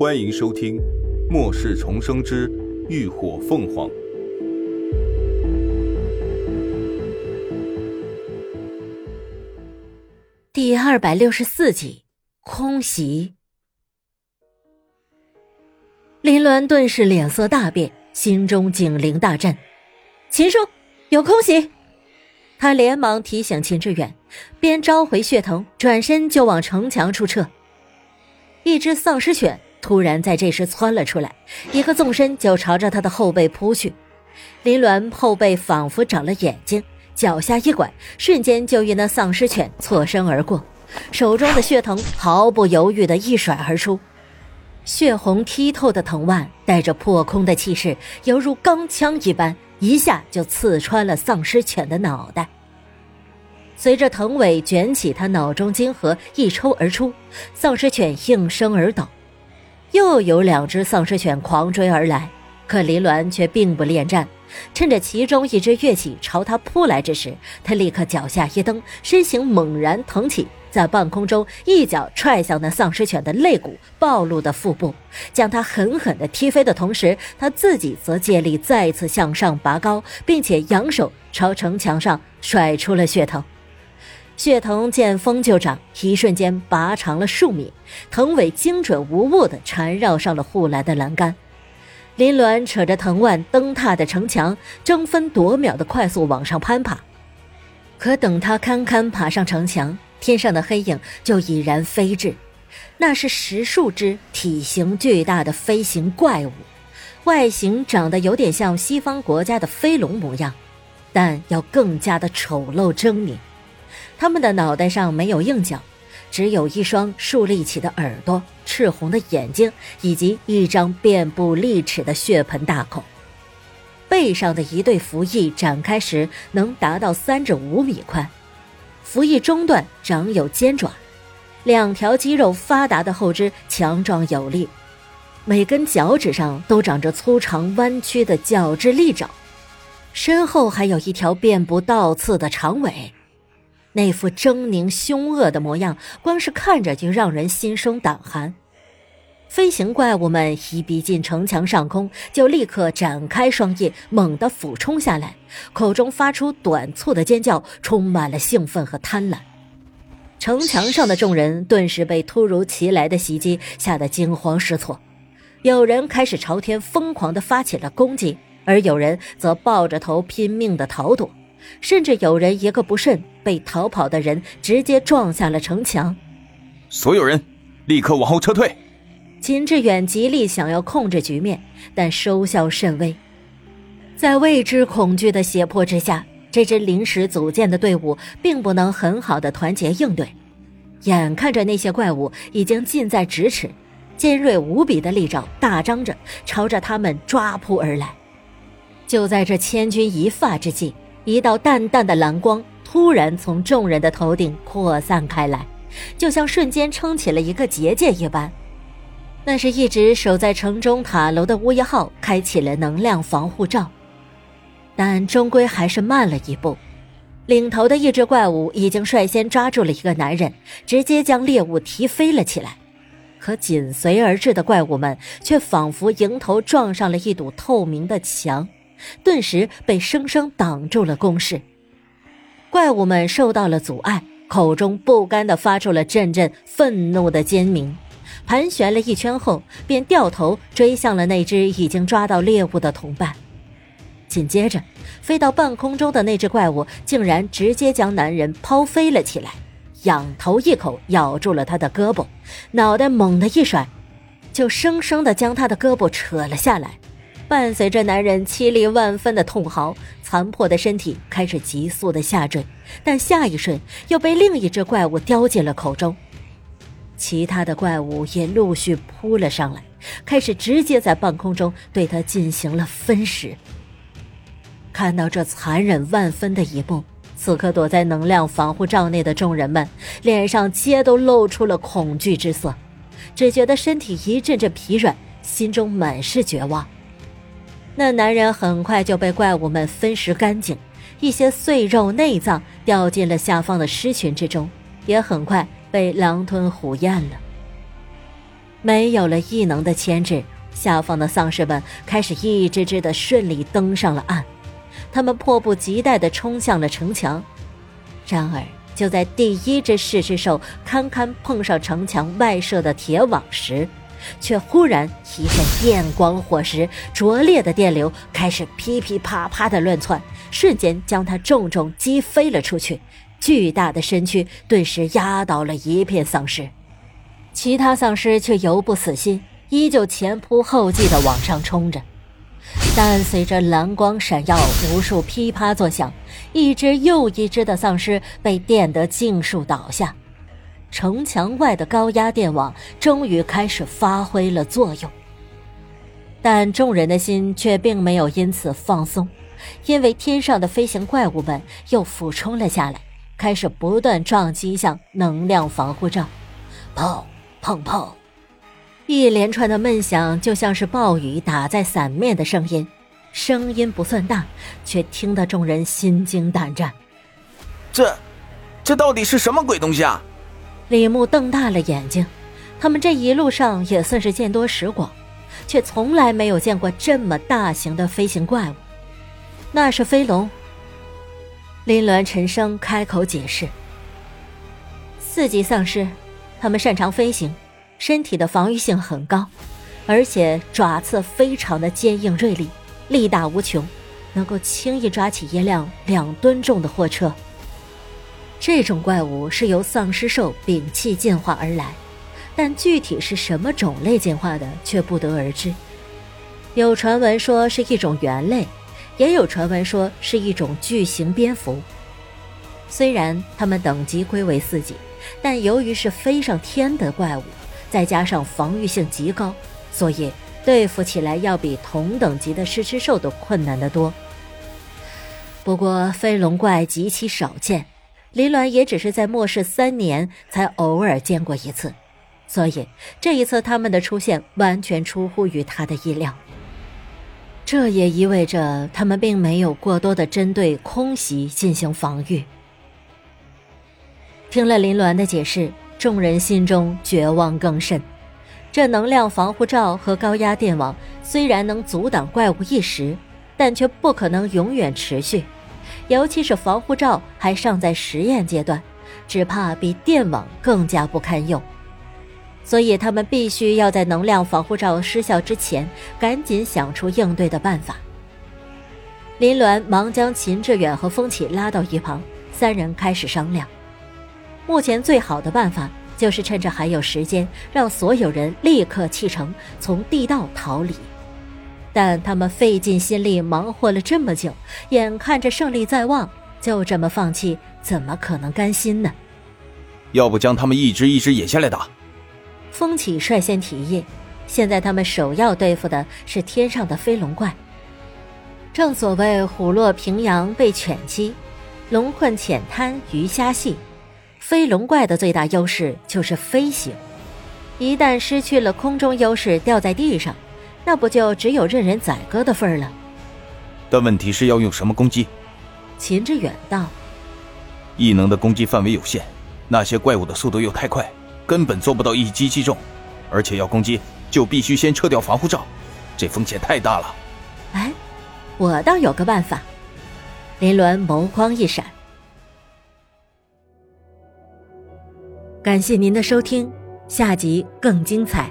欢迎收听《末世重生之浴火凤凰》第二百六十四集。空袭，林鸾顿时脸色大变，心中警铃大震。秦叔，有空袭！他连忙提醒秦志远，边召回血藤，转身就往城墙处撤。一只丧尸犬突然在这时窜了出来，一个纵身就朝着他的后背扑去。林鸾后背仿佛长了眼睛，脚下一拐，瞬间就与那丧尸犬错身而过。手中的血藤毫不犹豫的一甩而出，血红剔透的藤蔓带着破空的气势，犹如钢枪一般，一下就刺穿了丧尸犬的脑袋。随着藤尾卷起，他脑中金核一抽而出，丧尸犬应声而倒。又有两只丧尸犬狂追而来，可林鸾却并不恋战，趁着其中一只跃起朝他扑来之时，他立刻脚下一蹬，身形猛然腾起。在半空中一脚踹向那丧尸犬的肋骨，暴露的腹部，将它狠狠地踢飞的同时，他自己则借力再次向上拔高，并且扬手朝城墙上甩出了血藤。血藤见风就长，一瞬间拔长了数米，藤尾精准无误地缠绕上了护栏的栏杆。林鸾扯着藤蔓蹬踏的城墙，争分夺秒地快速往上攀爬。可等他堪堪爬上城墙，天上的黑影就已然飞至，那是十数只体型巨大的飞行怪物，外形长得有点像西方国家的飞龙模样，但要更加的丑陋狰狞。它们的脑袋上没有硬角，只有一双竖立起的耳朵、赤红的眼睛以及一张遍布利齿的血盆大口。背上的一对蝠翼展开时能达到三至五米宽。服翼中段长有尖爪，两条肌肉发达的后肢强壮有力，每根脚趾上都长着粗长弯曲的角质利爪，身后还有一条遍布倒刺的长尾，那副狰狞凶恶的模样，光是看着就让人心生胆寒。飞行怪物们一逼近城墙上空，就立刻展开双翼，猛地俯冲下来，口中发出短促的尖叫，充满了兴奋和贪婪。城墙上的众人顿时被突如其来的袭击吓得惊慌失措，有人开始朝天疯狂地发起了攻击，而有人则抱着头拼命地逃躲，甚至有人一个不慎，被逃跑的人直接撞下了城墙。所有人，立刻往后撤退！秦志远极力想要控制局面，但收效甚微。在未知恐惧的胁迫之下，这支临时组建的队伍并不能很好的团结应对。眼看着那些怪物已经近在咫尺，尖锐无比的利爪大张着，朝着他们抓扑而来。就在这千钧一发之际，一道淡淡的蓝光突然从众人的头顶扩散开来，就像瞬间撑起了一个结界一般。那是一直守在城中塔楼的乌鸦号开启了能量防护罩，但终归还是慢了一步。领头的一只怪物已经率先抓住了一个男人，直接将猎物提飞了起来。可紧随而至的怪物们却仿佛迎头撞上了一堵透明的墙，顿时被生生挡住了攻势。怪物们受到了阻碍，口中不甘地发出了阵阵愤怒的尖鸣。盘旋了一圈后，便掉头追向了那只已经抓到猎物的同伴。紧接着，飞到半空中的那只怪物竟然直接将男人抛飞了起来，仰头一口咬住了他的胳膊，脑袋猛地一甩，就生生的将他的胳膊扯了下来。伴随着男人凄厉万分的痛嚎，残破的身体开始急速的下坠，但下一瞬又被另一只怪物叼进了口中。其他的怪物也陆续扑了上来，开始直接在半空中对他进行了分食。看到这残忍万分的一幕，此刻躲在能量防护罩内的众人们脸上皆都露出了恐惧之色，只觉得身体一阵阵疲软，心中满是绝望。那男人很快就被怪物们分食干净，一些碎肉内脏掉进了下方的尸群之中，也很快。被狼吞虎咽了。没有了异能的牵制，下方的丧尸们开始一只只的顺利登上了岸。他们迫不及待地冲向了城墙。然而，就在第一只噬之兽堪堪碰上城墙外设的铁网时，却忽然一阵电光火石，灼烈的电流开始噼噼啪啪的乱窜，瞬间将他重重击飞了出去。巨大的身躯顿时压倒了一片丧尸，其他丧尸却犹不死心，依旧前仆后继的往上冲着。但随着蓝光闪耀，无数噼啪作响，一只又一只的丧尸被电得尽数倒下。城墙外的高压电网终于开始发挥了作用，但众人的心却并没有因此放松，因为天上的飞行怪物们又俯冲了下来，开始不断撞击向能量防护罩，砰砰砰，一连串的闷响就像是暴雨打在伞面的声音，声音不算大，却听得众人心惊胆战。这，这到底是什么鬼东西啊？李牧瞪大了眼睛，他们这一路上也算是见多识广，却从来没有见过这么大型的飞行怪物。那是飞龙。林鸾沉声开口解释：“四级丧尸，他们擅长飞行，身体的防御性很高，而且爪刺非常的坚硬锐利，力大无穷，能够轻易抓起一辆两吨重的货车。”这种怪物是由丧尸兽摒弃进化而来，但具体是什么种类进化的却不得而知。有传闻说是一种猿类，也有传闻说是一种巨型蝙蝠。虽然它们等级归为四级，但由于是飞上天的怪物，再加上防御性极高，所以对付起来要比同等级的狮之兽都困难得多。不过飞龙怪极其少见。林鸾也只是在末世三年才偶尔见过一次，所以这一次他们的出现完全出乎于他的意料。这也意味着他们并没有过多的针对空袭进行防御。听了林鸾的解释，众人心中绝望更甚。这能量防护罩和高压电网虽然能阻挡怪物一时，但却不可能永远持续。尤其是防护罩还尚在实验阶段，只怕比电网更加不堪用。所以他们必须要在能量防护罩失效之前，赶紧想出应对的办法。林鸾忙将秦志远和风起拉到一旁，三人开始商量。目前最好的办法就是趁着还有时间，让所有人立刻弃城，从地道逃离。但他们费尽心力忙活了这么久，眼看着胜利在望，就这么放弃，怎么可能甘心呢？要不将他们一只一只引下来打？风起率先提议。现在他们首要对付的是天上的飞龙怪。正所谓虎落平阳被犬欺，龙困浅滩鱼虾戏。飞龙怪的最大优势就是飞行，一旦失去了空中优势，掉在地上。那不就只有任人宰割的份儿了？但问题是要用什么攻击？秦志远道：“异能的攻击范围有限，那些怪物的速度又太快，根本做不到一击击中。而且要攻击，就必须先撤掉防护罩，这风险太大了。”哎，我倒有个办法。林鸾眸光一闪。感谢您的收听，下集更精彩。